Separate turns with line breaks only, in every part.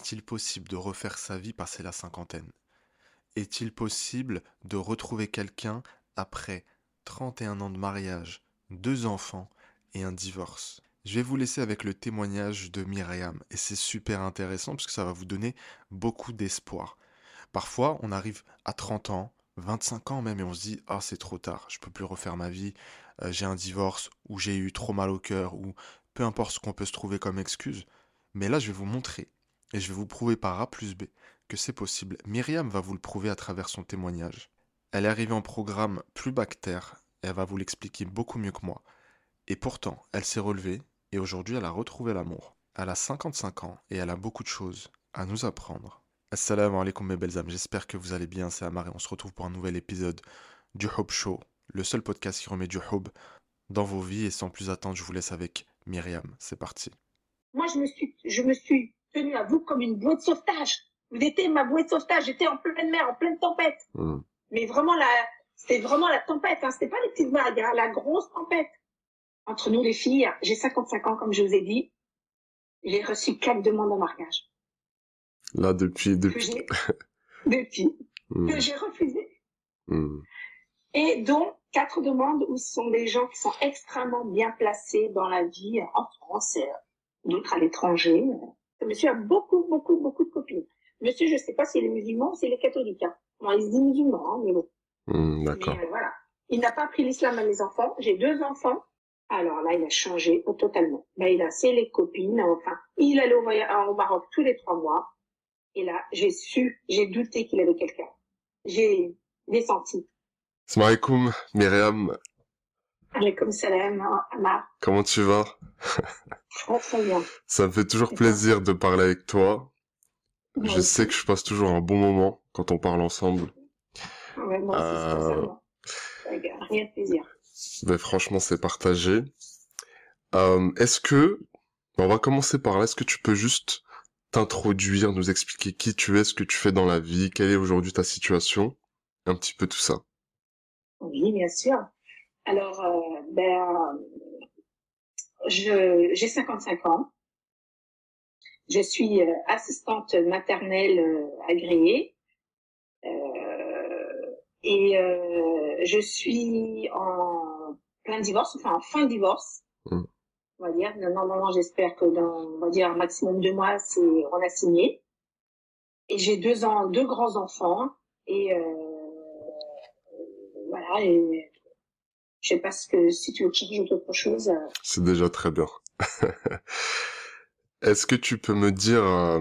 Est-il possible de refaire sa vie passer la cinquantaine? Est-il possible de retrouver quelqu'un après 31 ans de mariage, deux enfants et un divorce? Je vais vous laisser avec le témoignage de Myriam et c'est super intéressant parce que ça va vous donner beaucoup d'espoir. Parfois, on arrive à 30 ans, 25 ans même et on se dit ah c'est trop tard, je peux plus refaire ma vie, euh, j'ai un divorce ou j'ai eu trop mal au cœur ou peu importe ce qu'on peut se trouver comme excuse. Mais là, je vais vous montrer et je vais vous prouver par A plus B que c'est possible. Myriam va vous le prouver à travers son témoignage. Elle est arrivée en programme plus bactère, elle va vous l'expliquer beaucoup mieux que moi. Et pourtant, elle s'est relevée, et aujourd'hui elle a retrouvé l'amour. Elle a 55 ans, et elle a beaucoup de choses à nous apprendre. Assalamu alaikum mes belles âmes, j'espère que vous allez bien, c'est Amar et on se retrouve pour un nouvel épisode du Hope Show, le seul podcast qui remet du Hope dans vos vies, et sans plus attendre, je vous laisse avec Myriam, c'est parti.
Moi, je me suis, je me suis tenue à vous comme une bouée de sauvetage. Vous étiez ma bouée de sauvetage. J'étais en pleine mer, en pleine tempête.
Hmm.
Mais vraiment, la, c'était vraiment la tempête. Hein. C'était pas les petites vagues, hein, la grosse tempête. Entre nous, les filles, j'ai 55 ans, comme je vous ai dit. J'ai reçu quatre demandes en mariage.
Là, depuis, depuis.
depuis,
Hmm.
que j'ai refusé.
Hmm.
Et dont quatre demandes où ce sont des gens qui sont extrêmement bien placés dans la vie en France et euh, d'autres à l'étranger. Monsieur a beaucoup, beaucoup, beaucoup de copines. Monsieur, je sais pas s'il est musulman ou s'il est catholique. Hein. Bon, il se dit musulman, hein, mais bon.
Hmm, D'accord.
Mais, euh, voilà. Il n'a pas appris l'islam à mes enfants. J'ai deux enfants. Alors là, il a changé totalement. Là, il a c'est les copines. Enfin, il allait au, voyage, au Maroc tous les trois mois. Et là, j'ai su, j'ai douté qu'il avait quelqu'un. J'ai j'ai senti.
Salam alaikum, Myriam. Comment tu vas?
Très très bien.
Ça me fait toujours plaisir de parler avec toi. Je sais que je passe toujours un bon moment quand on parle ensemble.
Ouais, moi aussi,
Euh,
rien de plaisir.
Mais franchement, c'est partagé. Euh, est-ce que, on va commencer par là, est-ce que tu peux juste t'introduire, nous expliquer qui tu es, ce que tu fais dans la vie, quelle est aujourd'hui ta situation, un petit peu tout ça.
Oui, bien sûr. Alors, euh, ben, j'ai 55 ans. Je suis euh, assistante maternelle euh, agréée. Euh, et euh, je suis en plein divorce, enfin en fin de divorce.
Mm.
On va dire. Normalement, j'espère que dans, on va dire, un maximum de mois, c'est, on a signé. Et j'ai deux ans, deux grands enfants. Et euh, voilà. Et je sais pas ce que si tu veux que je rajoute autre chose. euh,
C'est déjà très bien. Est-ce que tu peux me dire euh,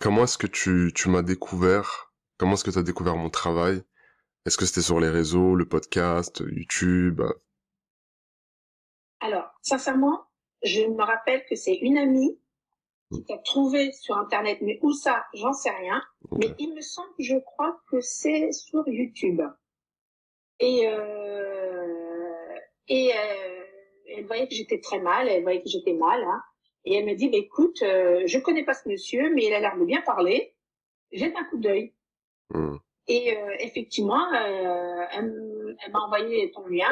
comment est-ce que tu, tu m'as découvert? Comment est-ce que tu as découvert mon travail? Est-ce que c'était sur les réseaux, le podcast, YouTube?
Alors, sincèrement, je me rappelle que c'est une amie qui t'a trouvé sur Internet, mais où ça, j'en sais rien. Mais il me semble, je crois que c'est sur YouTube. Et euh, et euh, elle voyait que j'étais très mal, elle voyait que j'étais mal, hein. Et elle me dit, bah, écoute, euh, je connais pas ce monsieur, mais il a l'air de bien parler. Jette un coup d'œil.
hmm,
Et euh, effectivement, euh, elle m'a envoyé ton lien.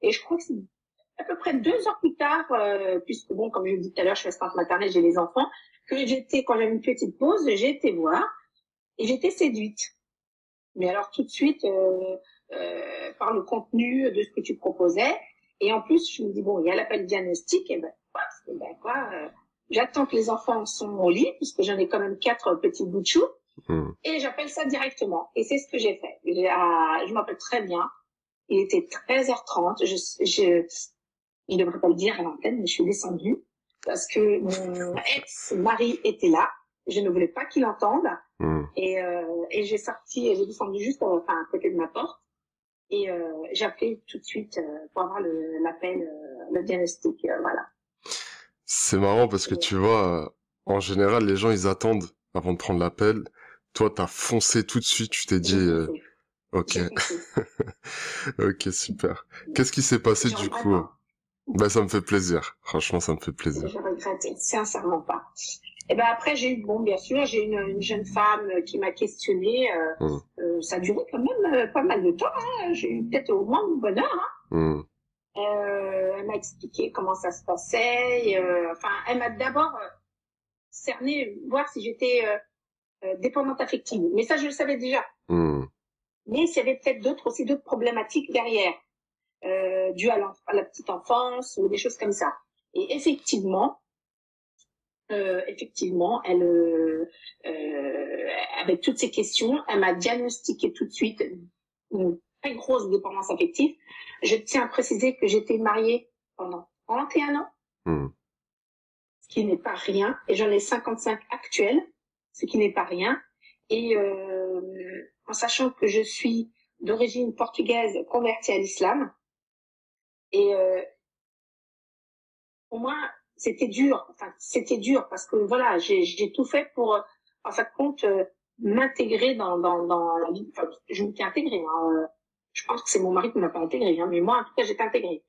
Et je crois que c'est à peu près deux heures plus tard, euh, puisque bon, comme je vous dis tout à l'heure, je suis assistante maternelle, j'ai les enfants, que j'étais, quand j'avais une petite pause, j'ai été voir et j'étais séduite. Mais alors tout de suite, euh, par le contenu de ce que tu proposais. Et en plus, je me dis, bon, il y a l'appel diagnostic, et ben, que, ben, quoi euh, j'attends que les enfants sont au lit, puisque j'en ai quand même quatre petits bouts de chou
hmm.
et j'appelle ça directement. Et c'est ce que j'ai fait. Je m'appelle très bien. Il était 13h30. Je, je, je devrais pas le dire à l'antenne, mais je suis descendue parce que mon ex-mari était là. Je ne voulais pas qu'il entende.
hmm.
Et, euh, et j'ai sorti, j'ai descendu juste euh, enfin, à côté de ma porte. Et euh, appelé tout de suite euh, pour avoir le- l'appel, euh, le diagnostic. voilà.
C'est marrant parce que tu vois, en général, les gens, ils attendent avant de prendre l'appel. Toi, t'as foncé tout de suite, tu t'es dit, euh, ok, ok, super. Qu'est-ce qui s'est passé du coup?
pas.
Bah, ça me fait plaisir. Franchement, ça me fait plaisir.
Je regrette sincèrement pas. Et ben après j'ai eu bon bien sûr j'ai une, une jeune femme qui m'a questionnée. euh,
Mm.
euh, ça a duré quand même euh, pas mal de temps. hein. J'ai eu peut-être au moins une bonne heure. hein. Euh, elle m'a expliqué comment ça se passait. et, euh, enfin elle m'a d'abord cerner, voir si j'étais dépendante affective. Mais ça, je le savais déjà. Hmm. Mais s'il y avait peut-être d'autres aussi d'autres problématiques derrière, euh, dues à, la petite enfance ou des choses comme ça. Et effectivement, euh, effectivement, elle, euh, euh, avec toutes ces questions, elle m'a diagnostiqué tout de suite une très grosse dépendance affective. Je tiens à préciser que j'étais mariée pendant 31 ans, hmm. ce qui n'est pas rien, et j'en ai 55 actuels, ce qui n'est pas rien. Et euh, en sachant que je suis d'origine portugaise convertie à l'islam, et euh, pour moi, c'était dur. Enfin, c'était dur parce que voilà, j'ai tout fait pour, en fin de compte, euh, m'intégrer dans, dans, dans la vie. Enfin, je m'étais intégrée. Hein. Je pense que c'est mon mari qui m'a pas intégrée, hein, mais moi, en tout cas, j'étais intégrée.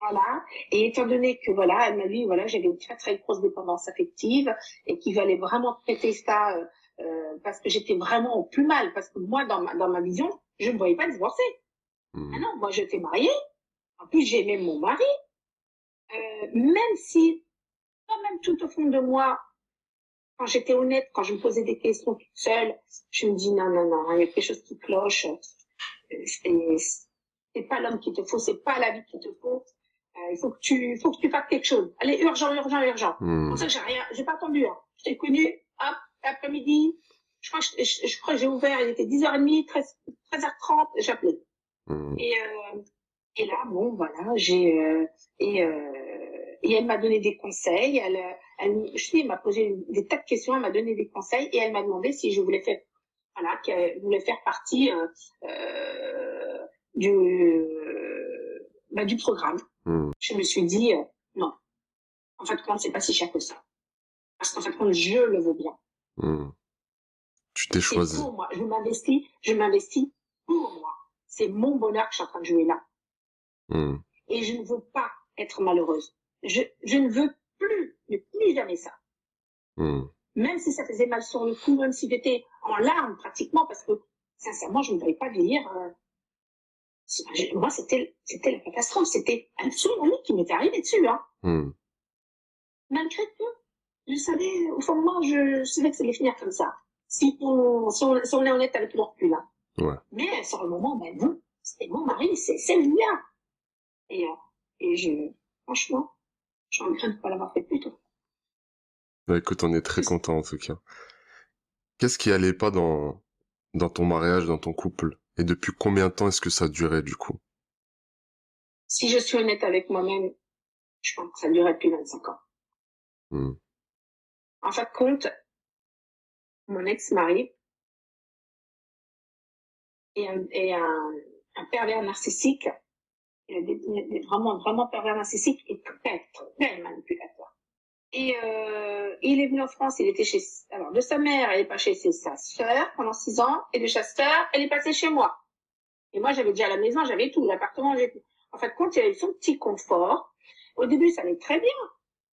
Voilà. Et étant donné que voilà, elle m'a dit voilà, j'avais une très très grosse dépendance affective et qu'il fallait vraiment traiter ça euh, euh, parce que j'étais vraiment au plus mal. Parce que moi, dans ma dans ma vision, je ne voyais pas divorcer. Mmh. Ah non, moi j'étais mariée. En plus, j'aimais mon mari. Euh, même si même tout au fond de moi, quand j'étais honnête, quand je me posais des questions toute seule, je me dis non, non, non, il y a quelque chose qui cloche. C'est pas l'homme qui te faut, c'est pas la vie qui te faut. Euh, il faut que tu, faut que tu fasses quelque chose. Allez, urgent, urgent, urgent. Hmm. Pour ça, j'ai rien, j'ai pas attendu. Hein. Je t'ai connu, hop, l'après-midi. Je crois que je, crois j'ai ouvert, il était 10h30, 13, h 30 j'appelais. Hmm. Et, euh, et là, bon, voilà, j'ai, euh, et, euh, et elle m'a donné des conseils. Elle, elle, je sais, elle m'a posé des tas de questions, elle m'a donné des conseils et elle m'a demandé si je voulais faire, voilà, qu'elle voulait faire partie euh, euh du, euh, bah, du programme. Hmm. Je me suis dit euh, non. En fait, compte, c'est pas si cher que ça. Parce qu'en fait, compte, je le veux bien.
Hmm. Tu t'es choisi.
Pour moi, je m'investis, je m'investis pour moi. C'est mon bonheur que je suis en train de jouer là. Hmm. Et je ne veux pas être malheureuse je, je ne veux plus, ne plus jamais ça. Hmm. Même si ça faisait mal sur le coup, même si j'étais en larmes pratiquement, parce que sincèrement, je ne voulais pas vieillir. Euh, moi, c'était, c'était la catastrophe. C'était un tsunami qui m'était arrivé dessus. Hein. Hmm. Malgré tout, je savais, au fond de moi, je, savais que ça allait finir comme ça. Si on, si on, si on est honnête avec le recul. Hein. Ouais. Mais sur le moment, ben non, c'était mon mari, c'est, c'est lui-là. Et, euh, et je, franchement, je regrette de pas l'avoir fait plus tôt.
Bah écoute, on est très content en tout cas. Qu'est-ce qui allait pas dans, dans ton mariage, dans ton couple? Et depuis combien de temps est-ce que ça durait du coup?
Si je suis honnête avec moi-même, je pense que ça durait depuis 25 ans. Hmm. En fait, compte, mon ex-mari est un, est un, un pervers narcissique est vraiment, vraiment pervers narcissique et très, très manipulateur. Et euh, il est venu en France, il était chez... Alors, de sa mère, elle est passée chez sa sœur pendant six ans, et de sa sœur, elle est passée chez moi. Et moi, j'avais déjà la maison, j'avais tout, l'appartement, j'ai tout. En fait, quand il avait son petit confort, au début, ça allait très bien,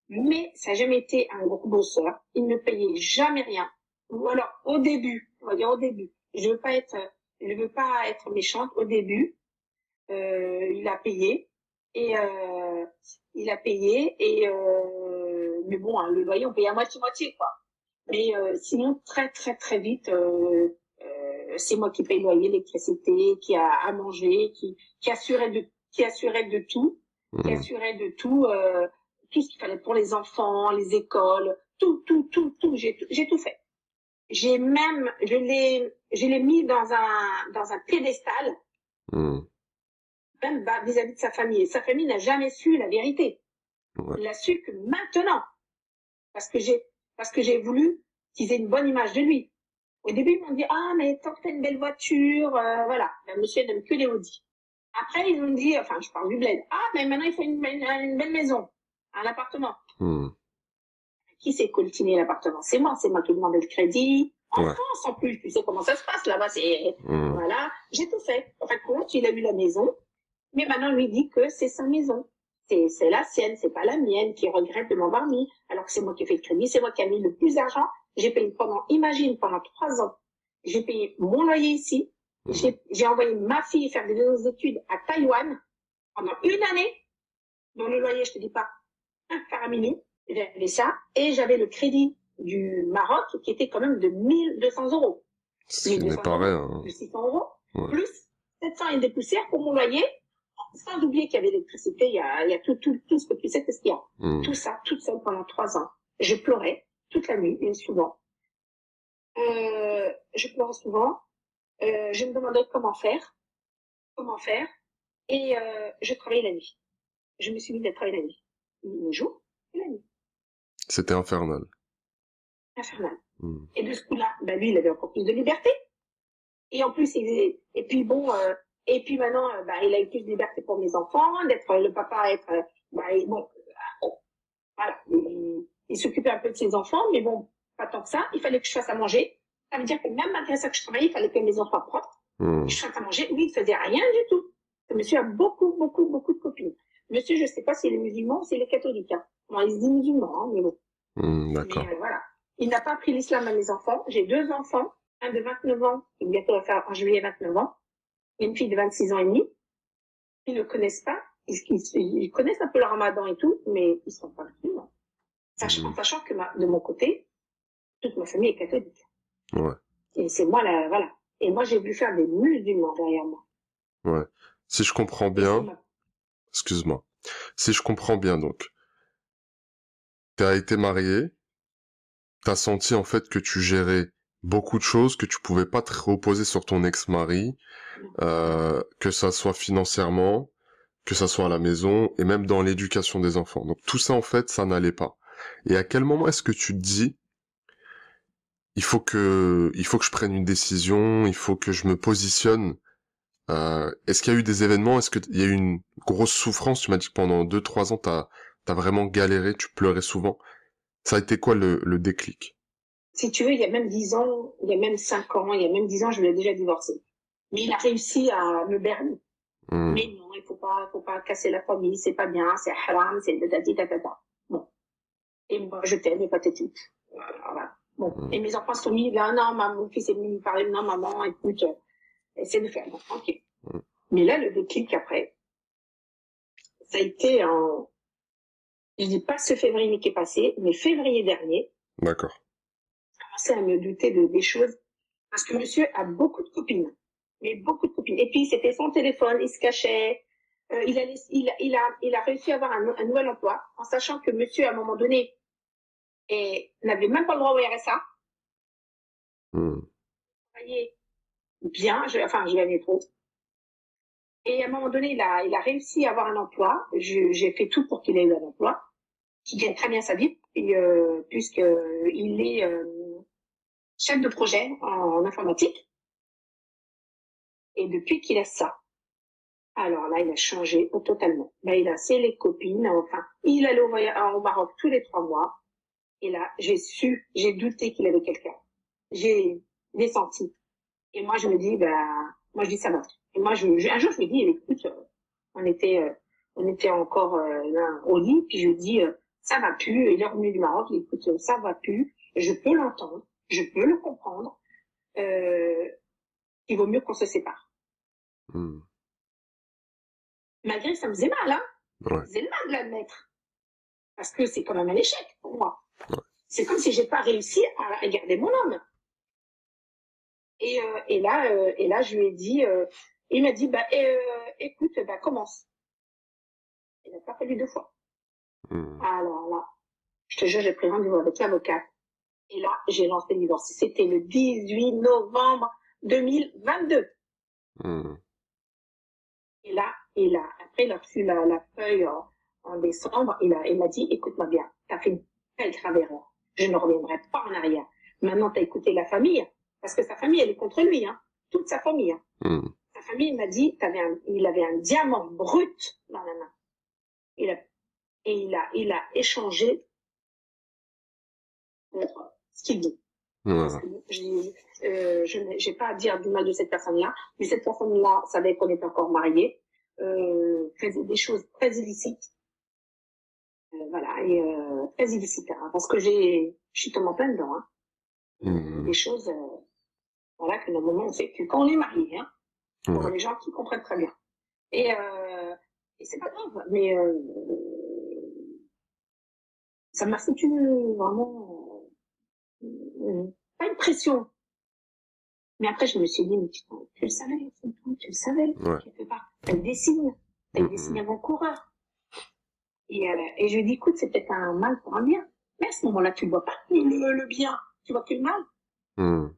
mais ça n'a jamais été un gros bosseur. Il ne payait jamais rien. Ou alors, au début, on va dire au début, je veux pas être, je veux pas être méchante, au début, euh, il a payé et euh, il a payé et euh, mais bon hein, le loyer on payait à moitié moitié quoi. Mais sinon très très très vite c'est moi qui paye le loyer l'électricité qui a à manger qui qui assurait de qui assurait de tout qui mmh. assurait de tout tout ce qu'il fallait pour les enfants les écoles tout tout tout tout j'ai j'ai tout fait. J'ai même je l'ai je l'ai mis dans un dans un piédestal mmh même vis-à-vis de sa famille. Et sa famille n'a jamais su la vérité. Il l'a su que maintenant. Parce que j'ai, parce que j'ai voulu qu'ils aient une bonne image de lui. Au début, ils m'ont dit, ah, mais tant que t'as une belle voiture, euh, voilà. Le monsieur n'aime que les Audi. Après, ils m'ont dit, enfin, je parle du bled. Ah, mais maintenant, il faut une, belle maison. Un appartement. Hmm. Qui s'est coltiné l'appartement? C'est moi, c'est moi qui ai demandé le crédit. En France, en plus, tu sais comment ça se passe là-bas, c'est, hmm. voilà. J'ai tout fait. En fait, compte, il a eu la maison. Mais maintenant, on lui dit que c'est sa maison. C'est la sienne, c'est pas la mienne, qui regrette de m'avoir mis, alors que c'est moi qui ai fait le crédit, c'est moi qui ai mis le plus d'argent. J'ai payé pendant, imagine, pendant trois ans, j'ai payé mon loyer ici, mmh. j'ai envoyé ma fille faire des études à Taïwan pendant une année, dans le loyer, je te dis pas, un faramineux, j'avais ça, et j'avais le crédit du Maroc qui était quand même de 1200 euros.
Ce n'est
1200
pas
euros,
rien. hein.
de 600 euros,
Ouais.
plus 700 et des poussières pour mon loyer, sans oublier qu'il y avait l'électricité, il y a, il y a tout, tout, tout ce que tu sais, qu'est-ce qu'il y a.
Hmm.
Tout ça, toute seule pendant trois ans. Je pleurais toute la nuit, et souvent. Euh, je pleurais souvent. Euh, je me demandais comment faire, comment faire, et euh, je travaillais la nuit. Je me suis mis à travailler la nuit, le jour et la nuit,
C'était infernal.
infernal.
Hmm.
Et de ce coup-là, bah lui, il avait encore plus de liberté. Et en plus, il et puis bon, euh, et puis maintenant, euh, bah, il a eu plus de liberté pour mes enfants, d'être le papa, être, euh, bah, bon, euh, bon, voilà, il, il s'occupait un peu de ses enfants, mais bon, pas tant que ça. Il fallait que je fasse à manger. Ça veut dire que même malgré ça que je travaillais, il fallait que mes enfants propres, que je fasse à manger. Lui, il faisait rien du tout. Ce monsieur a beaucoup, beaucoup, beaucoup de copines. Monsieur, je sais pas s'il est musulman ou s'il est catholique. Hein. Bon, il se dit musulman, hein, mais bon.
Hmm, D'accord.
Euh, voilà. Il n'a pas appris l'islam à mes enfants. J'ai deux enfants, un de 29 ans, qui bientôt va faire en juillet 29 ans, une fille de 26 ans et demi. Ils ne connaissent pas. Ils, ils- ils connaissent un peu le ramadan et tout, mais ils sont pas musulmans. Sachant,
Mhm.
sachant que ma- de mon côté, toute ma famille est catholique.
Ouais.
Et c'est moi la, voilà. Et moi, j'ai voulu faire des musulmans derrière moi.
Ouais. Si je comprends bien, excuse-moi. Si je comprends bien, donc, t'as été marié, t'as senti en fait que tu gérais beaucoup de choses, que tu pouvais pas te reposer sur ton ex-mari, euh, que ça soit financièrement, que ça soit à la maison, et même dans l'éducation des enfants. Donc tout ça en fait, ça n'allait pas. Et à quel moment est-ce que tu te dis, il faut que, il faut que je prenne une décision, il faut que je me positionne. Euh, est-ce qu'il y a eu des événements Est-ce qu'il y a eu une grosse souffrance? Tu m'as dit que pendant deux, trois ans, t'as, t'as vraiment galéré, tu pleurais souvent. Ça a été quoi le, le déclic?
Si tu veux, il y a même 10 ans, il y a même 5 ans, il y a même 10 ans, je l'ai déjà divorcé. Mais il a réussi à me berner.
Hmm,
Mais non, il faut pas, faut pas casser la famille, c'est pas bien, c'est haram, c'est dadadi dadada. Bon. Et moi, je t'aime, et pathétique. Voilà. Bon.
Mm.
Et mes enfants sont mis là, non, maman, mon fils est venu me parler, non, maman, écoute, euh, essaie de faire. Bon, ok.
Mm.
Mais là, le déclic après, ça a été en, je dis pas ce février qui est passé, mais février dernier,
D'accord.
Commencé à me douter de des choses parce que monsieur a beaucoup de copines, mais beaucoup de copines. Et puis c'était son téléphone, il se cachait. Euh, il, a, il, a, il, a, il a réussi à avoir un, un nouvel emploi en sachant que monsieur, à un moment donné, n'avait même pas le droit au RSA.
Hmm,
travaillait bien, je, enfin, je gagnais trop. Et à un moment donné, il a, il a réussi à avoir un emploi. J'ai fait tout pour qu'il ait eu un emploi, qui gagne très bien sa vie, et, euh, puisque il est euh, chef de projet en, informatique. Et depuis qu'il a ça, alors là, il a changé totalement. Là, il a c'est les copines, enfin, il allait au, au Maroc tous les trois mois. Et là, j'ai su, j'ai douté qu'il avait quelqu'un. J'ai, j'ai senti. Et moi, je me dis, bah, moi, je dis, ça va. Et moi, je, je- un jour, je me dis, écoute, on était, euh, on était encore euh, là, au lit, puis je dis, euh, ça va plus. Il est revenu du Maroc, il écoute, ça va plus. Je peux l'entendre, je peux le comprendre. Euh, il vaut mieux qu'on se sépare.
hmm,
Malgré que ça me faisait mal, hein. Ça me faisait mal de l'admettre. Parce que c'est quand même un échec pour moi.
Ouais.
C'est comme si j'ai pas réussi à, garder mon homme. Et, euh, et là, euh, et là, je lui ai dit, euh, il m'a dit, bah, euh, écoute, bah, commence. Il n'a pas fallu deux fois.
hmm,
Alors là, je te jure, j'ai pris rendez-vous avec l'avocat. Et là, j'ai lancé le divorce. C'était le 18 novembre 2022.
hmm,
Et là, et là, après, il a reçu la, la feuille en, en décembre. Il a, il m'a dit, écoute-moi bien, t'as fait une très grave erreur. Je ne reviendrai pas en arrière. Maintenant, t'as écouté la famille. Parce que sa famille, elle est contre lui, hein. Toute sa famille, hein.
hmm,
Sa famille, il m'a dit, un, il avait un diamant brut dans la main. Il a, et il a, il a échangé pour ce qu'il
ouais,
j'ai- euh, je n'ai pas à dire du mal de cette personne-là, mais cette personne-là savait qu'on était encore mariés, euh, faisait des choses très illicites. Euh, voilà, et euh, très illicites, hein, parce que j'ai, je suis tombée en plein dedans. Hein.
hmm,
Des choses, euh, voilà, que normalement on fait que quand on est marié, hein, pour
ouais.
les gens qui comprennent très bien. Et, euh, et c'est pas grave, mais euh, ça m'a foutu vraiment pas une pression. Mais après, je me suis dit, mais tu, tu le savais, tu le savais,
Ouais.
quelque part. T'as des signes, t'as des signes avant-coureurs. Et, euh, et je lui ai dit, écoute, c'est peut-être un mal pour un bien. Mais à ce moment-là, tu ne vois pas le, le bien, tu vois que le mal.
Hmm.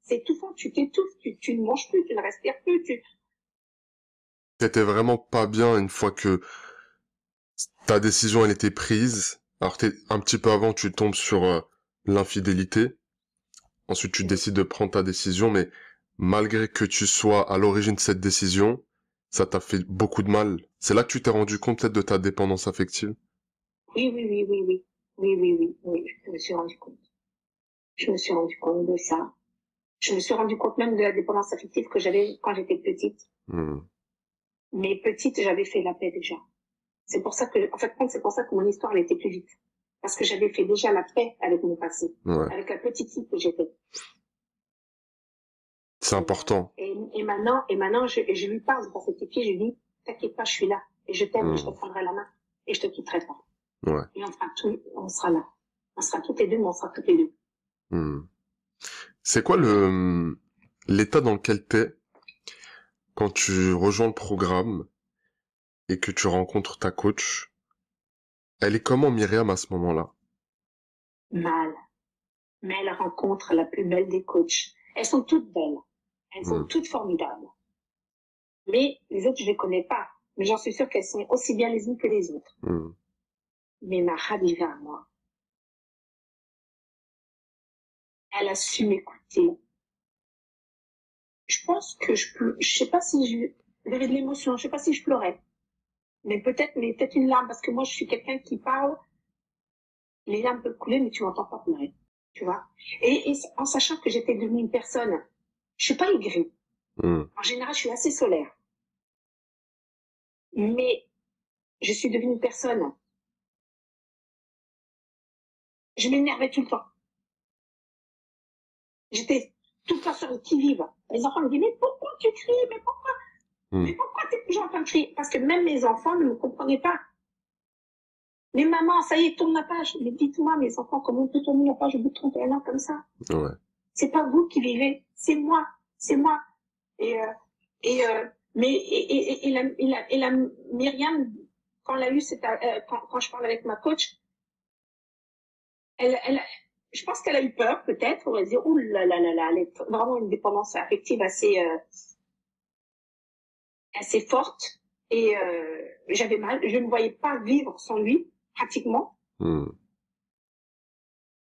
C'est étouffant, tu t'étouffes, tu, tu ne manges plus, tu ne respires plus, tu...
T'étais vraiment pas bien une fois que ta décision elle était prise. Alors t'es un petit peu avant, tu tombes sur euh, l'infidélité. Ensuite, tu décides de prendre ta décision, mais malgré que tu sois à l'origine de cette décision, ça t'a fait beaucoup de mal. C'est là que tu t'es rendu compte peut-être de ta dépendance affective?
Oui, oui, oui, oui, oui. Oui, oui, oui, oui, je me suis rendu compte. Je me suis rendu compte de ça. Je me suis rendu compte même de la dépendance affective que j'avais quand j'étais petite.
Hmm.
Mais petite, j'avais fait la paix déjà. C'est pour ça que, en fait, c'est pour ça que mon histoire elle était plus vite. Parce que j'avais fait déjà la paix avec mon passé,
Ouais,
avec la petite fille que j'étais.
c'est important.
Et, et maintenant, et maintenant, je, je lui parle de cette fille, je lui dis, t'inquiète pas, je suis là. Et je t'aime, je te prendrai la main. Et je te quitterai pas.
Ouais.
Et on fera tout, on sera là. On sera toutes les deux, mais on sera toutes les deux.
Hmm. C'est quoi le l'état dans lequel t'es quand tu rejoins le programme et que tu rencontres ta coach? Elle est comment Myriam à ce moment-là?
mal. Mais elle rencontre la plus belle des coachs. Elles sont toutes belles. Elles sont
Mm.
toutes formidables. Mais les autres, je les connais pas. Mais j'en suis sûre qu'elles sont aussi bien les unes que les autres.
Hmm.
Mais ma Khadija, à moi, elle a su m'écouter. Je pense que je je sais pas si je, avait de l'émotion, je sais pas si je pleurais. Mais peut-être, mais peut-être une larme, parce que moi, je suis quelqu'un qui parle, les larmes peuvent couler, mais tu m'entends pas pleurer. Tu vois? Et, et en sachant que j'étais devenue une personne, je suis pas aigrie.
Hmm.
En général, je suis assez solaire. Mais je suis devenue une personne. Je m'énervais tout le temps. J'étais tout le temps sur le qui-vive. Les enfants me disent, mais pourquoi tu cries? Mais pourquoi?
Hmm.
Mais pourquoi tu es toujours en train de crier? Parce que même mes enfants ne me comprenaient pas. Mais maman, ça y est, tourne la page. Mais dites-moi, mes enfants, comment on peut tourner la page au bout de 31 ans comme ça?
Ouais.
c'est pas vous qui vivez, c'est moi, c'est moi. Et, euh, et, euh, mais, et, et, et, la, et, la, et la Myriam, quand elle a eu cette, euh, quand, quand je parle avec ma coach, elle, elle, je pense qu'elle a eu peur, peut-être, on va dire, ouh là là là là, elle est vraiment une dépendance affective assez, euh, assez forte. Et euh, j'avais mal, je ne voyais pas vivre sans lui, pratiquement.
Hmm.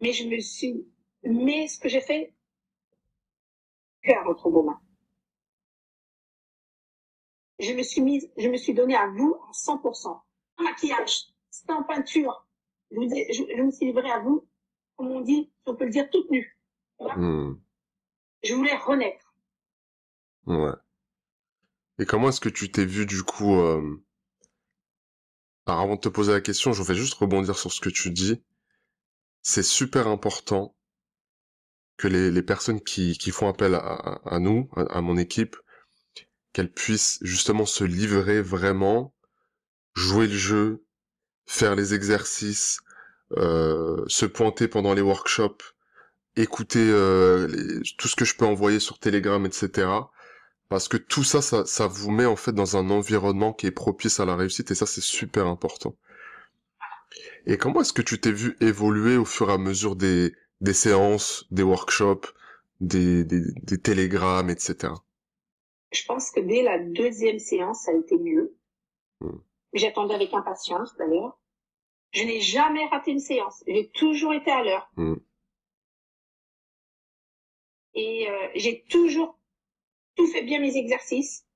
Mais je me suis, mais ce que j'ai fait, cœur entre vos mains. Je me suis mise, je me suis donnée à vous à 100%. En maquillage, en peinture. Je, vous ai- je, je me suis livrée à vous, comme on dit, on peut le dire, toute nue.
Hmm.
Je voulais renaître.
Ouais. Et comment est-ce que tu t'es vu du coup euh... Alors avant de te poser la question, je vais juste rebondir sur ce que tu dis. C'est super important que les, personnes qui, font appel à, nous, à, mon équipe, qu'elles puissent justement se livrer vraiment, jouer le jeu, faire les exercices, euh, se pointer pendant les workshops, écouter euh, tout ce que je peux envoyer sur Telegram, etc. Parce que tout ça, ça, ça vous met en fait dans un environnement qui est propice à la réussite et ça, c'est super important. Et comment est-ce que tu t'es vu évoluer au fur et à mesure des, des séances, des workshops, des, des, des télégrammes, etc.
Je pense que dès la deuxième séance, ça a été mieux.
Mm.
J'attendais avec impatience, d'ailleurs. Je n'ai jamais raté une séance. J'ai toujours été à l'heure.
Mm.
Et euh, j'ai toujours tout fait bien mes exercices.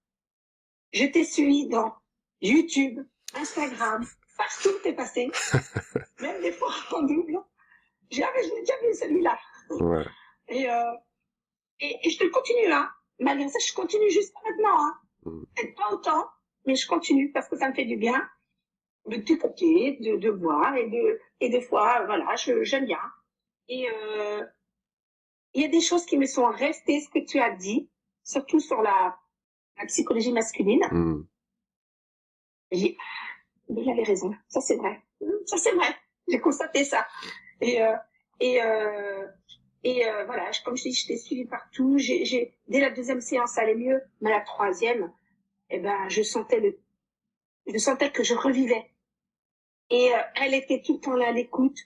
Je t'ai suivi dans YouTube, Instagram, partout où t'es passé. Même des fois en double. L'ai déjà vu celui-là.
Ouais.
Et, euh, et, et je te continue, hein. Malgré ça, je continue jusqu'à maintenant, hein.
Mm.
Peut-être pas autant, mais je continue parce que ça me fait du bien de t'écouter, de, de voir et de, et des fois, voilà, j'aime bien. Et, euh, il y a des choses qui me sont restées, ce que tu as dit, surtout sur la, la psychologie masculine.
Hmm.
J'ai mais il avait raison, ça c'est vrai. Ça c'est vrai, j'ai constaté ça. Et, euh, Et, euh, et euh, voilà, comme je dis, je t'ai suivi partout. J'ai, j'ai, dès la deuxième séance, ça allait mieux. Mais la troisième, eh ben, je sentais le, je sentais que je revivais. Et euh, elle était tout le temps là à l'écoute.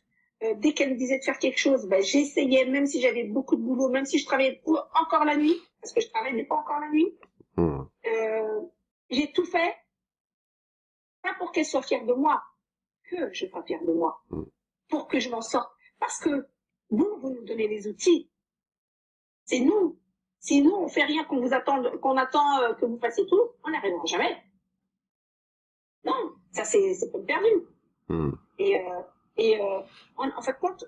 Euh, dès qu'elle me disait de faire quelque chose, ben, j'essayais, même si j'avais beaucoup de boulot, même si je travaillais pour- encore la nuit, parce que je travaillais pas encore la nuit.
Hmm.
Euh, j'ai tout fait, pas pour qu'elle soit fière de moi, que je sois fière de moi,
Mm.
pour que je m'en sorte. Parce que vous, vous nous donnez les outils. C'est nous. Si nous, on fait rien, qu'on vous attend, qu'on attend euh, que vous fassiez tout, on n'arrivera jamais. Non, ça c'est, comme perdu.
Hmm.
Et, euh, et euh, en, en fait, compte,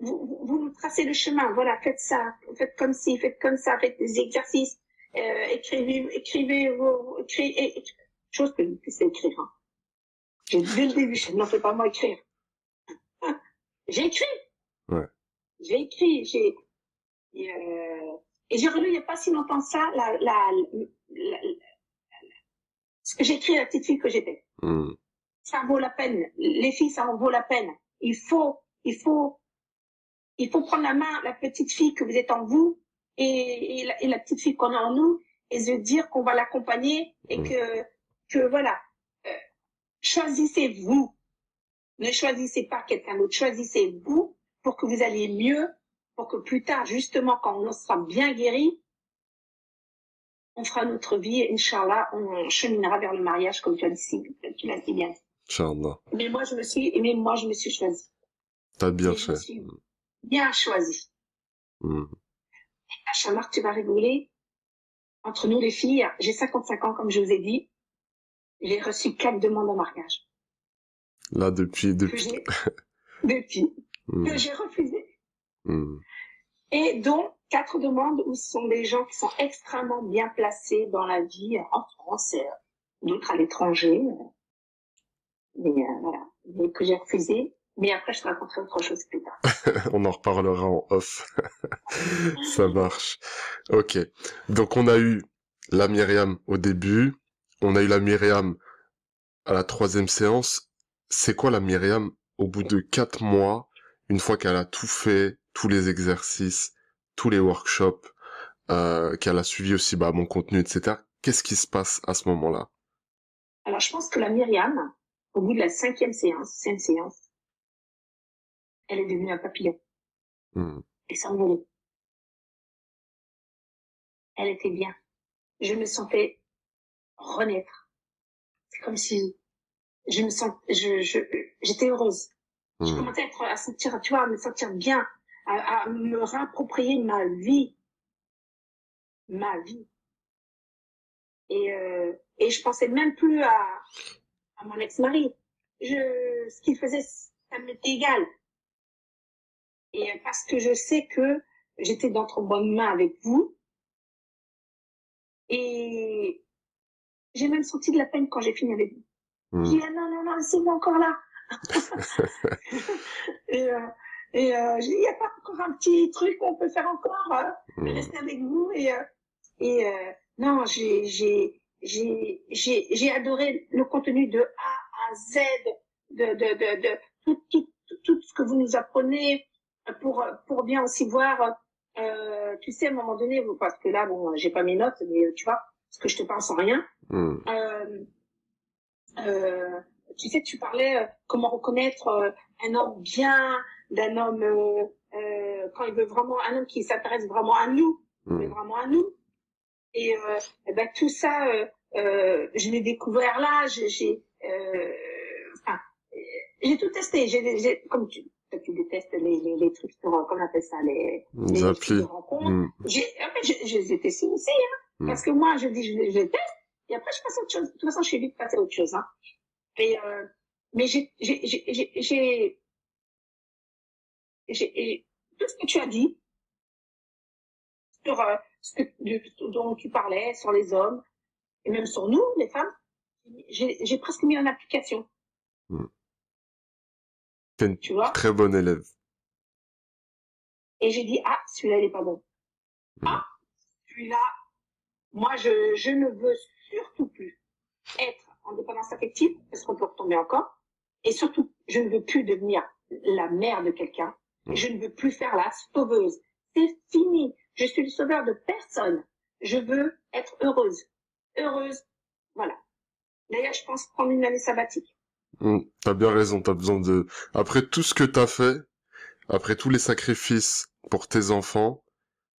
vous, vous, vous nous tracez le chemin. Voilà, faites ça, faites comme ci, faites comme ça, faites des exercices, euh, écrivez, écrivez vos, écrivez, et- chose que je sais écrire. Hein. J'ai dès le début, je n'en fais pas moi écrire. Hein, J'ai écrit.
Ouais.
J'ai écrit, j'ai et, euh, et j'ai relu il n'y a pas si longtemps ça la, la, la, la- ce que j'ai écrit à la petite fille que j'étais
Hmm.
Ça vaut la peine. Les filles, ça en vaut la peine. Il faut, il faut, il faut prendre la main, la petite fille que vous êtes en vous et, et, la, et la petite fille qu'on a en nous et se dire qu'on va l'accompagner et
Mm.
que, que voilà, euh, choisissez-vous. Ne choisissez pas quelqu'un d'autre. Choisissez-vous pour que vous alliez mieux, pour que plus tard, justement, quand on sera bien guéri, on fera notre vie, et Inch'Allah, on cheminera vers le mariage, comme tu as dit, tu l'as si bien dit.
Inch'Allah.
Mais moi, je me suis, mais moi, je me suis choisie.
T'as bien fait.
bien choisie. À Chamar, tu vas rigoler. Entre nous, les filles, j'ai 55 ans, comme je vous ai dit. J'ai reçu quatre demandes en mariage.
Là, depuis, depuis.
depuis,
Hmm.
que j'ai refusé.
Hmm.
Et dont quatre demandes où ce sont des gens qui sont extrêmement bien placés dans la vie, en France, et d'autres à l'étranger. Mais euh, voilà. Mais que j'ai refusé. Mais après, je te raconterai autre chose plus tard.
On en reparlera en off. Ça marche. Ok. Donc on a eu la Myriam au début, on a eu la Myriam à la troisième séance. C'est quoi la Myriam au bout de quatre mois, une fois qu'elle a tout fait, tous les exercices, tous les workshops, euh, qu'elle a suivi aussi bah, mon contenu, etc. Qu'est-ce qui se passe à ce moment-là?
Alors, je pense que la Myriam, au bout de la cinquième séance, cinquième séance, elle est devenue un papillon.
Hmm.
Elle s'envolait. Elle était bien. Je me sentais renaître. C'est comme si je me sens, je, je, j'étais heureuse. Je
Hmm.
commençais à, être, à sentir, tu vois, à me sentir bien, à, à me réapproprier ma vie. Ma vie. Et, euh, et je pensais même plus à, à mon ex-mari. Je, ce qu'il faisait, ça m'était égal. Et parce que je sais que j'étais d'entre bonnes mains avec vous. Et j'ai même senti de la peine quand j'ai fini avec vous.
Hmm.
J'ai dit, ah non, non, non, c'est moi encore là. et euh, et euh, j'ai dit, il n'y a pas encore un petit truc qu'on peut faire encore, euh,
Hmm.
rester avec vous. Et, euh, et euh, non, j'ai, j'ai, j'ai, j'ai, j'ai adoré le contenu de A à Z, de, de, de, de tout, tout, tout, ce que vous nous apprenez pour, pour bien aussi voir, euh, tu sais, à un moment donné, parce que là, bon, j'ai pas mes notes, mais tu vois, parce que je te parle sans rien.
Hmm.
Euh, euh, tu sais, tu parlais euh, comment reconnaître euh, un homme bien, d'un homme euh, euh, quand il veut vraiment, un homme qui s'intéresse vraiment à nous, mais
Hmm.
vraiment à nous. Et, euh, eh ben tout ça, euh, euh, je l'ai découvert là. J'ai, j'ai, enfin, j'ai tout testé. J'ai, comme tu, tu détestes les, les, les trucs sur, comment on appelle ça, les,
Les applis.
de rencontres.
Hmm.
J'ai, en fait, je, je les ai testés aussi, hein,
Mm.
parce que moi, je dis, je, je les teste, et après, je passe à autre chose. De toute façon, je suis vite passer à autre chose, hein. Et, euh, mais j'ai, j'ai, j'ai, j'ai, j'ai, et tout ce que tu as dit, sur euh, ce que, de- dont tu parlais, sur les hommes, et même sur nous, les femmes, j'ai, presque mis en application,
T'es une
tu vois?
très bonne élève.
Et j'ai dit, ah, celui-là, il est pas bon.
Mm.
Ah, celui-là, moi, je, je ne veux surtout plus être en dépendance affective, parce qu'on peut retomber encore. Et surtout, je ne veux plus devenir la mère de quelqu'un.
Mm.
Je ne veux plus faire la sauveuse. C'est fini. Je suis le sauveur de personne. Je veux être heureuse. Heureuse. Voilà. D'ailleurs, je pense prendre une année sabbatique.
Hmm, T'as bien raison, t'as besoin de... Après tout ce que t'as fait, après tous les sacrifices pour tes enfants,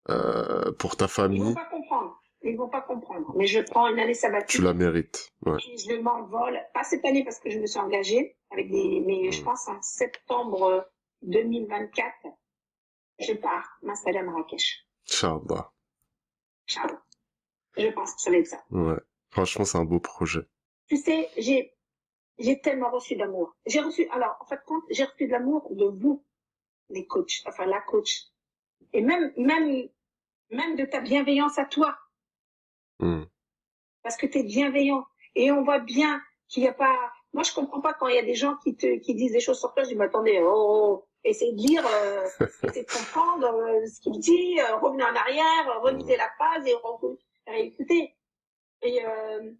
euh, pour ta
Ils vont
famille,
pas comprendre. Ils vont pas comprendre. Mais je prends une année sabbatique.
tu la mérites. Ouais.
Et je m'envole. Pas cette année parce que je me suis engagée avec des, mais je
Mm.
pense en septembre 2024, je pars m'installer à Marrakech.
Inch'Allah.
Inch'Allah. Je pense que ça va être ça.
Ouais. Franchement, c'est un beau projet.
Tu sais, j'ai, j'ai tellement reçu d'amour. J'ai reçu, alors, en fait, compte, j'ai reçu de l'amour de vous, les coachs, enfin, la coach. Et même, même, même de ta bienveillance à toi.
Hmm.
parce que tu es bienveillant. Et on voit bien qu'il n'y a pas... Moi, je comprends pas quand il y a des gens qui te qui disent des choses sur toi. Je dis, mais attendez, oh, oh, essayez de lire, euh, essayez de comprendre euh, ce qu'il dit, euh, revenez en arrière, euh, relisez la phrase et. Et, euh,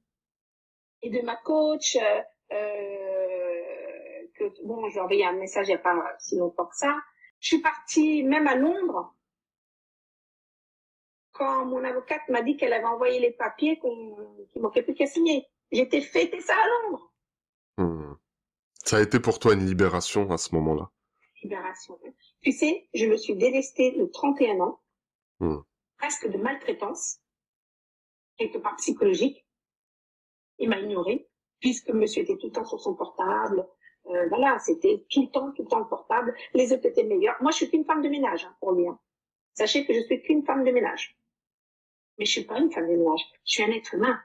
et de ma coach, que, bon, je lui ai envoyé un message il n'y a pas si longtemps que ça. Je suis partie même à Londres quand mon avocate m'a dit qu'elle avait envoyé les papiers qu'il manquait plus qu'à signer. J'étais fêté ça à Londres.
Hmm. Ça a été pour toi une libération à ce moment-là?
Libération. Tu sais, je me suis délestée de 31 ans,
Hmm.
presque de maltraitance, quelque part psychologique. Il m'a ignoré, puisque monsieur était tout le temps sur son portable. Euh, voilà, c'était tout le temps, tout le temps le portable. Les autres étaient meilleurs. Moi, je suis qu'une femme de ménage, hein, pour lui. hein. Sachez que je suis qu'une femme de ménage. Mais je suis pas une femme de ménage. Je suis un être humain.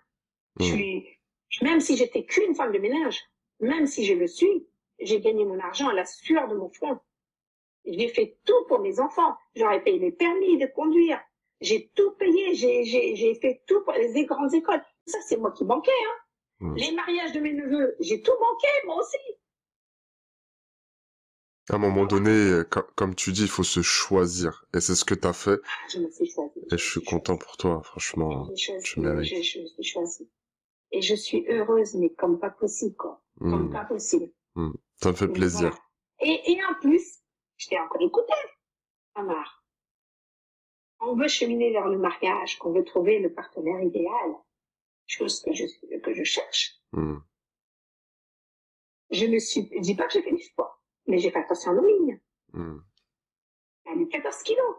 Je
Hmm.
suis, même si j'étais qu'une femme de ménage, même si je le suis, j'ai gagné mon argent à la sueur de mon front. J'ai fait tout pour mes enfants. J'aurais payé mes permis de conduire. J'ai tout payé. J'ai, fait tout pour les grandes écoles. Ça, c'est moi qui banquais, hein.
Hmm.
Les mariages de mes neveux, j'ai tout banqué, moi aussi.
À un moment donné, co- comme tu dis, il faut se choisir. Et c'est ce que t'as fait.
Ah, je me suis choisie.
Et je suis content pour toi, franchement.
Choisi,
tu mérites.
je, je me suis choisie. Et je suis heureuse, mais comme pas possible, quoi. Comme
Hmm.
pas possible.
Ça me fait plaisir.
voilà. Et, et en plus, je t'ai encore écouté, Amar. On veut cheminer vers le mariage, qu'on veut trouver le partenaire idéal, chose que je, que je cherche.
Hmm.
Je me suis, je dis pas que j'ai fait du sport, mais j'ai fait attention à nos lignes.
Hmm.
Elle a mis 14 kilos.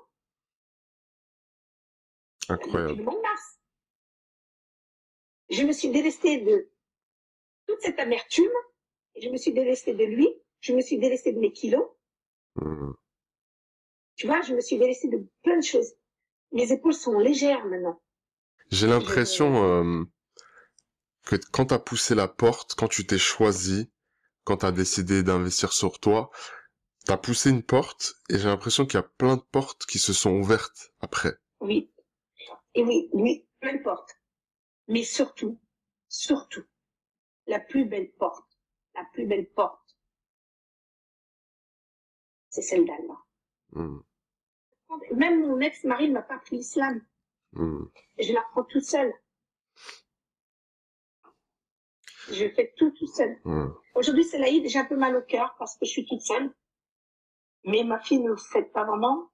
Incroyable.
Je me suis délestée de toute cette amertume, et je me suis délestée de lui, je me suis délestée de mes kilos,
Hmm.
tu vois, je me suis délestée de plein de choses. Mes épaules sont légères maintenant.
J'ai l'impression euh, que quand t'as poussé la porte, quand tu t'es choisi, quand t'as décidé d'investir sur toi, t'as poussé une porte et j'ai l'impression qu'il y a plein de portes qui se sont ouvertes après.
Oui. Et oui, oui, plein de portes. Mais surtout, surtout, la plus belle porte, la plus belle porte, c'est celle d'Allah.
Hmm.
Même mon ex-mari ne m'a pas appris l'islam.
Hmm.
Je l'apprends toute seule. Je fais tout tout seul.
Hmm.
Aujourd'hui, c'est l'Aïd, j'ai un peu mal au cœur parce que je suis toute seule. Mais ma fille ne le fait pas vraiment.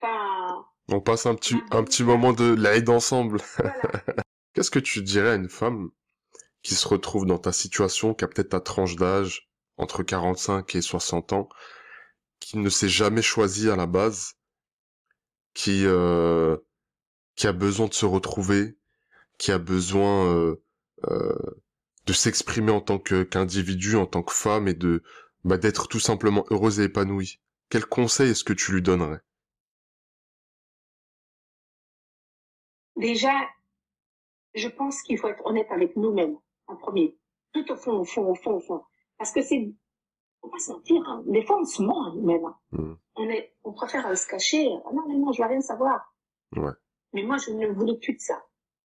Enfin,
On passe un petit, un petit moment de l'aide ensemble.
voilà.
Qu'est-ce que tu dirais à une femme qui se retrouve dans ta situation, qui a peut-être ta tranche d'âge, entre 45 et 60 ans, qui ne s'est jamais choisie à la base, qui, euh, qui a besoin de se retrouver, qui a besoin euh, euh, de s'exprimer en tant qu'individu, en tant que femme, et de bah, d'être tout simplement heureuse et épanouie. Quel conseil est-ce que tu lui donnerais?
Déjà, je pense qu'il faut être honnête avec nous-mêmes, en premier. Tout au fond, au fond, au fond, au fond. Parce que c'est, on va se mentir, hein. des fois on se ment à nous-mêmes. hein.
Hmm.
On est, on préfère euh, se cacher. Ah non, mais non, je veux rien savoir.
Ouais.
Mais moi, je ne voulais plus de ça.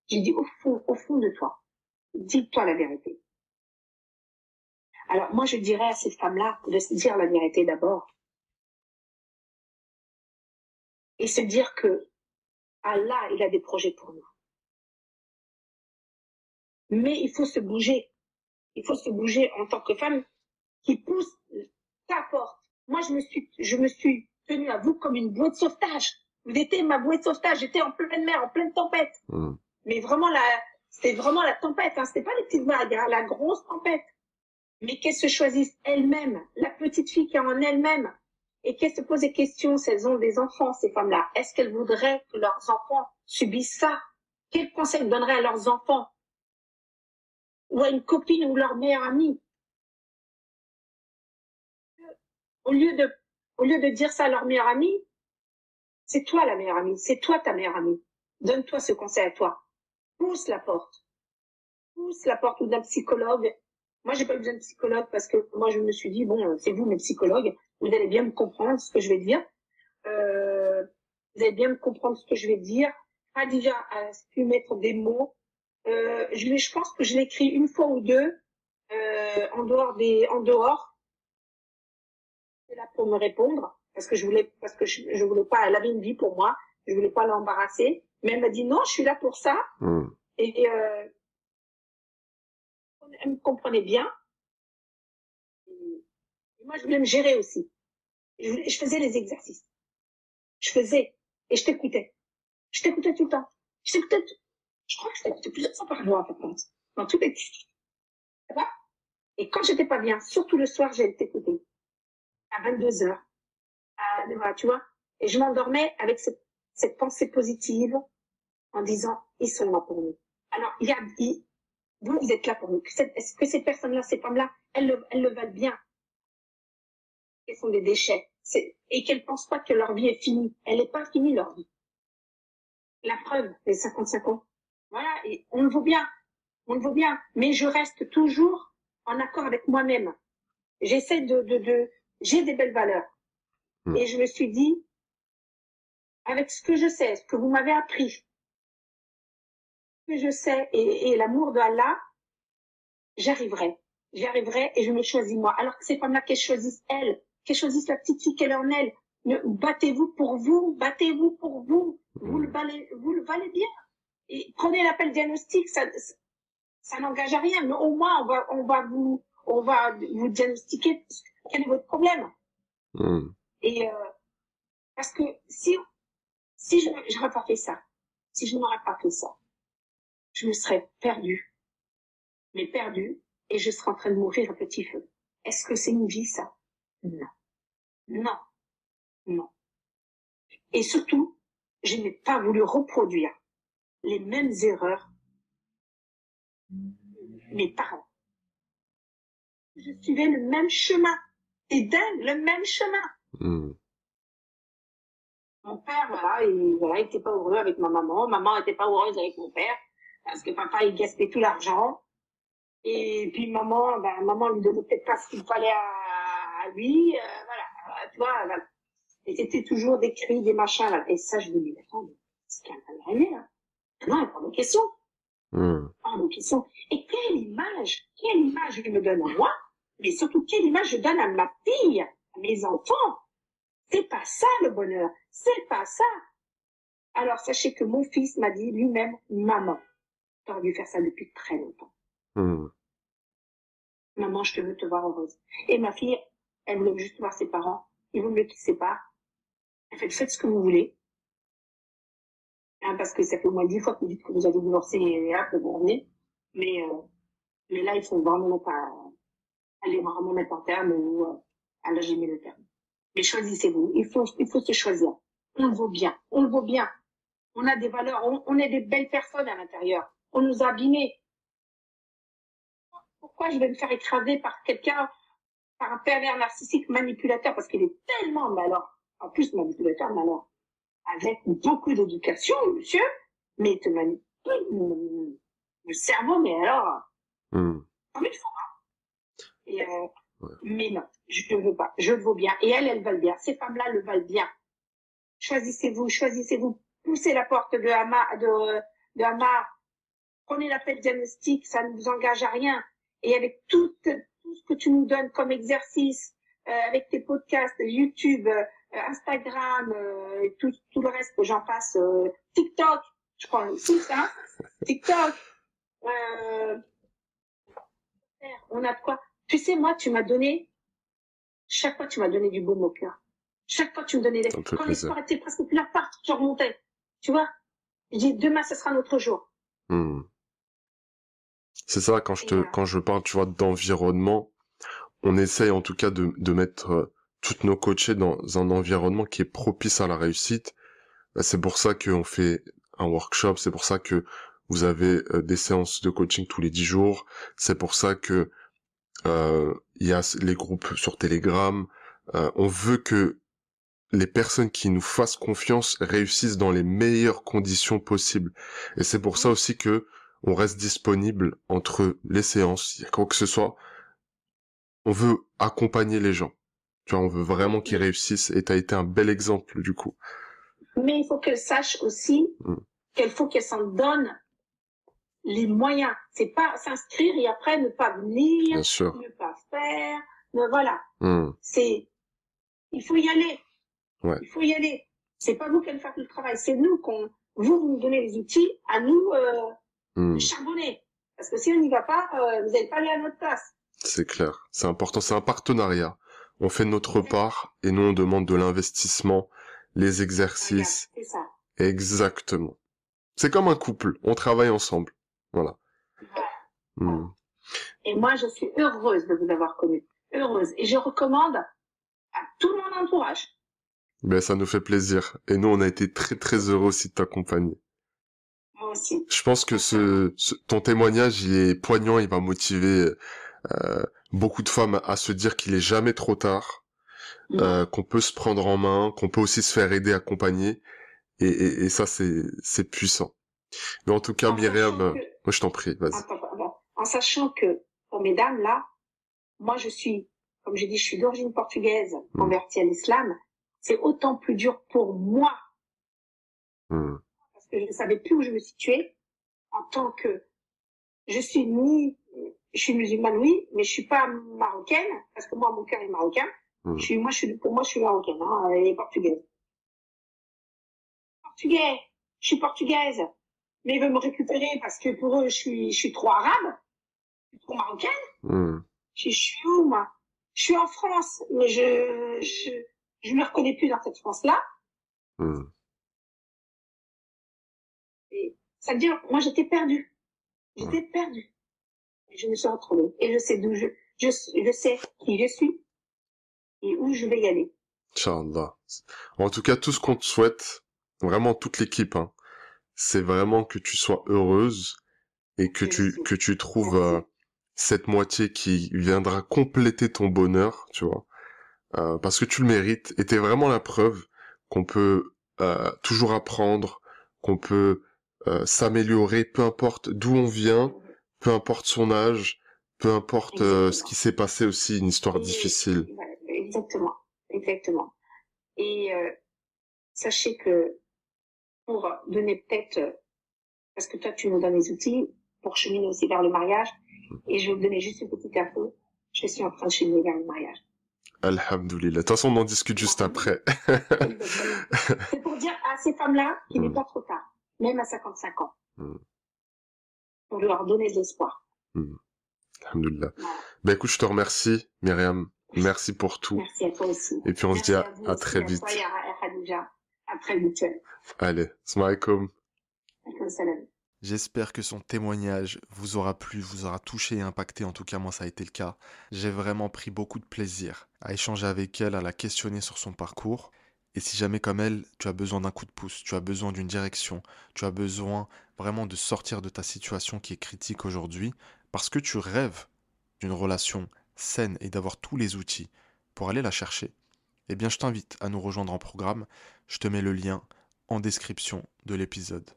J'ai dit au fond, au fond de toi, dis-toi la vérité. Alors moi, je dirais à ces femmes-là de se dire la vérité d'abord. Et se dire que Allah, il a des projets pour nous. Mais il faut se bouger. Il faut se bouger en tant que femme qui pousse ta porte. Moi, je me suis, je me suis tenue à vous comme une bouée de sauvetage. Vous étiez ma bouée de sauvetage. J'étais en pleine mer, en pleine tempête.
Hmm.
Mais vraiment, la, c'était vraiment la tempête. Hein. C'était pas les petites vagues, hein, la grosse tempête. Mais qu'elles se choisissent elles-mêmes, la petite fille qui est en elle-même, et qu'elles se posent des questions si elles ont des enfants, ces femmes-là. Est-ce qu'elles voudraient que leurs enfants subissent ça? Quel conseil donneraient à leurs enfants? Ou à une copine ou leur meilleure amie? Au lieu de, dire ça à leur meilleure amie, c'est toi la meilleure amie, c'est toi ta meilleure amie. Donne-toi ce conseil à toi. Pousse la porte. Pousse la porte d'un psychologue. Moi, j'ai pas besoin de psychologue parce que moi, je me suis dit, bon, c'est vous mes psychologues, vous allez bien me comprendre ce que je vais dire. Euh, vous allez bien me comprendre ce que je vais dire. déjà a pu mettre des mots. Euh, je, pense que je l'écris une fois ou deux euh, en dehors. Là pour me répondre parce que je voulais, parce que je, je voulais pas, elle avait une vie pour moi, je voulais pas l'embarrasser. Mais elle m'a dit non, je suis là pour ça.
Hmm.
Et euh, elle me comprenait bien. Et moi, je voulais me gérer aussi. Je, voulais, je faisais les exercices. Je faisais et je t'écoutais. Je t'écoutais tout le temps. Je t'écoutais. Je crois que je t'écoutais plusieurs fois par jour, en fait, dans tous les. Et quand j'étais pas bien, surtout le soir, j'allais t'écouter à 22 heures. À, tu vois. Et je m'endormais avec cette cette pensée positive en disant ils sont là pour nous. Alors il y a vous vous êtes là pour nous. Est-ce que ces personnes-là, ces femmes-là, elles le, valent bien? Elles sont des déchets? Et qu'elles pensent pas que leur vie est finie. Elle n'est pas finie leur vie. La preuve, les 55 ans. Voilà, on le vaut bien, on le vaut bien. Mais je reste toujours en accord avec moi-même. J'essaie de, de, de j'ai des belles valeurs. Hmm. Et je me suis dit, avec ce que je sais, ce que vous m'avez appris, ce que je sais et, l'amour de Allah, j'arriverai. J'y arriverai et je me choisis moi. Alors que c'est pas là qu'elles choisissent elles, qu'elles choisissent la petite fille qu'elle en elle. Battez-vous pour vous, battez-vous pour vous. Vous le valez, vous le valez bien. Et prenez l'appel diagnostic, ça, ça n'engage à rien, mais au moins on va, on va vous, on va vous diagnostiquer quel est votre problème?
Hmm.
Et euh, parce que si si je n'aurais pas fait ça, si je n'aurais pas fait ça, je me serais perdue, mais perdue, et je serais en train de mourir à petit feu. Est-ce que c'est une vie, ça? Non. Non. Non. Et surtout, je n'ai pas voulu reproduire les mêmes erreurs mes parents. Je suivais le même chemin. Et dingue, le même chemin.
Hmm.
Mon père, voilà, il, voilà, était pas heureux avec ma maman. Maman était pas heureuse avec mon père parce que papa, il gaspait tout l'argent. Et puis maman, ben, maman lui donnait peut-être pas ce qu'il fallait à, lui. Euh, voilà, tu vois. Et c'était toujours des cris, des machins. Là. Et ça, je me dis, mais attends, c'est qu'un peu là. Non, il pas de question.
Mmh.
Pas de question. Et quelle image, quelle image je me donne à moi, mais surtout quelle image je donne à ma fille, à mes enfants? C'est pas ça le bonheur. C'est pas ça. Alors sachez que mon fils m'a dit lui-même, maman, t'aurais dû faire ça depuis très longtemps.
Hmm.
Maman, je te veux te voir heureuse. Et ma fille, elle voulait juste voir ses parents. Il vaut mieux qu'ils se séparent. Elle fait, faites ce que vous voulez. Hein, parce que ça fait au moins dix fois que vous dites que vous avez divorcé et là, que vous revenez. Mais, euh, mais là, il faut vraiment pas aller vraiment mettre en terme ou euh, à la le terme. Mais choisissez-vous. Il faut, il faut se choisir. On le vaut bien. On le vaut bien. On a des valeurs. On, est des belles personnes à l'intérieur. On nous a abîmés. Pourquoi je vais me faire écraser par quelqu'un, par un pervers narcissique manipulateur? Parce qu'il est tellement malin. En plus, manipulateur, malin. Avec beaucoup d'éducation, monsieur, mais il te manipule le cerveau, mais alors,
mmh.
comme il faut. Et, euh, mais non, je ne veux pas. Je le vaux bien. Et elles, elles veulent bien. Ces femmes-là le valent bien. Choisissez-vous, choisissez-vous. Poussez la porte de Hamar, de, de Hamar. Prenez l'appel diagnostic, ça ne vous engage à rien. Et avec tout, tout ce que tu nous donnes comme exercice, euh, avec tes podcasts, YouTube, euh, Instagram, euh, tout, tout le reste que j'en passe, TikTok, je crois aussi ça, TikTok, on a de quoi tu sais, moi, tu m'as donné chaque fois, tu m'as donné du beau au cœur. Chaque fois, tu me donnais des... Quand l'espoir était presque plus la part, je remontais. Tu vois? Je dis, demain, ce sera notre jour.
Hmm. C'est ça, quand je te, quand je parle, tu vois, d'environnement, on essaye en tout cas de, de mettre euh, toutes nos coachés dans un environnement qui est propice à la réussite. Bah, c'est pour ça qu'on fait un workshop, c'est pour ça que vous avez euh, des séances de coaching tous les dix jours, c'est pour ça que il y a les groupes sur Telegram. Euh, on veut que les personnes qui nous fassent confiance réussissent dans les meilleures conditions possibles. Et c'est pour ça aussi que on reste disponible entre les séances, il y a quoi que ce soit. On veut accompagner les gens. Tu vois, on veut vraiment qu'ils réussissent et tu as été un bel exemple du coup.
Mais il faut qu'elles sachent aussi mm. qu'il faut qu'elles s'en donnent les moyens. C'est pas s'inscrire et après ne pas venir, ne pas faire. Mais voilà. Hmm. C'est, il faut y aller.
Ouais.
Il faut y aller. C'est pas vous qui allez faire le travail, c'est nous qu'on, vous, vous nous donnez les outils, à nous, euh, hmm. charbonner. Parce que si on n'y va pas, euh, vous n'allez pas aller à notre place.
C'est clair. C'est important. C'est un partenariat. On fait notre part et nous, on demande de l'investissement, les exercices.
C'est ça.
Exactement. C'est comme un couple. On travaille ensemble. Voilà.
Hmm. Et moi, je suis heureuse de vous avoir connu. Heureuse. Et je recommande à tout mon entourage.
Ben, ça nous fait plaisir. Et nous, on a été très, très heureux aussi de t'accompagner.
Moi aussi.
Je pense que ce, ton témoignage, il est poignant, il va motiver euh, beaucoup de femmes à se dire qu'il est jamais trop tard, euh, qu'on peut se prendre en main, qu'on peut aussi se faire aider, accompagner. Et, et, et ça, c'est, c'est puissant. Mais en tout cas, Myriam, moi, je t'en prie, vas-y.
En sachant que, pour mesdames, là, moi, je suis, comme j'ai dit, je suis d'origine portugaise, hmm. convertie à l'islam. C'est autant plus dur pour moi. Hmm. Parce que je ne savais plus où je me situais en tant que, je suis ni, je suis musulmane, oui, mais je suis pas marocaine, parce que moi, mon cœur est marocain. Hmm. Je suis, moi, je suis, pour moi, je suis marocaine, hein, et portugaise. Portugais. Je suis portugaise mais ils veulent me récupérer parce que pour eux, je suis, je suis trop arabe, je suis trop marocaine. Hmm. Je, suis où, moi? Je suis en France, mais je, je, je me reconnais plus dans cette France-là. Hmm. Et ça veut dire, moi, j'étais perdue. J'étais hmm. perdue. Et je me suis retrouvée. Et je sais d'où je, je, je sais qui je suis et où je vais y aller.
Inch'Allah. En tout cas, tout ce qu'on te souhaite, vraiment toute l'équipe, hein, c'est vraiment que tu sois heureuse et que tu que tu trouves euh, cette moitié qui viendra compléter ton bonheur, tu vois, euh, parce que tu le mérites. Et t'es vraiment la preuve qu'on peut euh, toujours apprendre, qu'on peut s'améliorer, peu importe d'où on vient, peu importe son âge, peu importe ce qui s'est passé aussi, une histoire difficile.
Exactement, exactement. Et sachez que pour donner peut-être, euh, parce que toi, tu nous donnes les outils pour cheminer aussi vers le mariage. Et je vais vous donner juste une petite info. Je suis en train de cheminer vers le mariage.
Alhamdoulilah. De toute façon, on en discute juste après.
C'est pour dire à ces femmes-là qu'il n'est mm. pas trop tard, même à 55 ans. Mm. Pour leur donner de l'espoir.
Mm. Alhamdoulilah. Ben écoute, je te remercie, Myriam. Merci pour tout.
Merci à toi aussi.
Et puis on se dit à, très vite.
À très vite.
Allez, salam
J'espère que son témoignage vous aura plu, vous aura touché et impacté, en tout cas moi ça a été le cas. J'ai vraiment pris beaucoup de plaisir à échanger avec elle, à la questionner sur son parcours. Et si jamais comme elle, tu as besoin d'un coup de pouce, tu as besoin d'une direction, tu as besoin vraiment de sortir de ta situation qui est critique aujourd'hui, parce que tu rêves d'une relation saine et d'avoir tous les outils pour aller la chercher, eh bien je t'invite à nous rejoindre en programme. Je te mets le lien en description de l'épisode.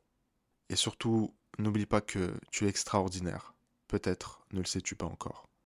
Et surtout, n'oublie pas que tu es extraordinaire. Peut-être ne le sais-tu pas encore.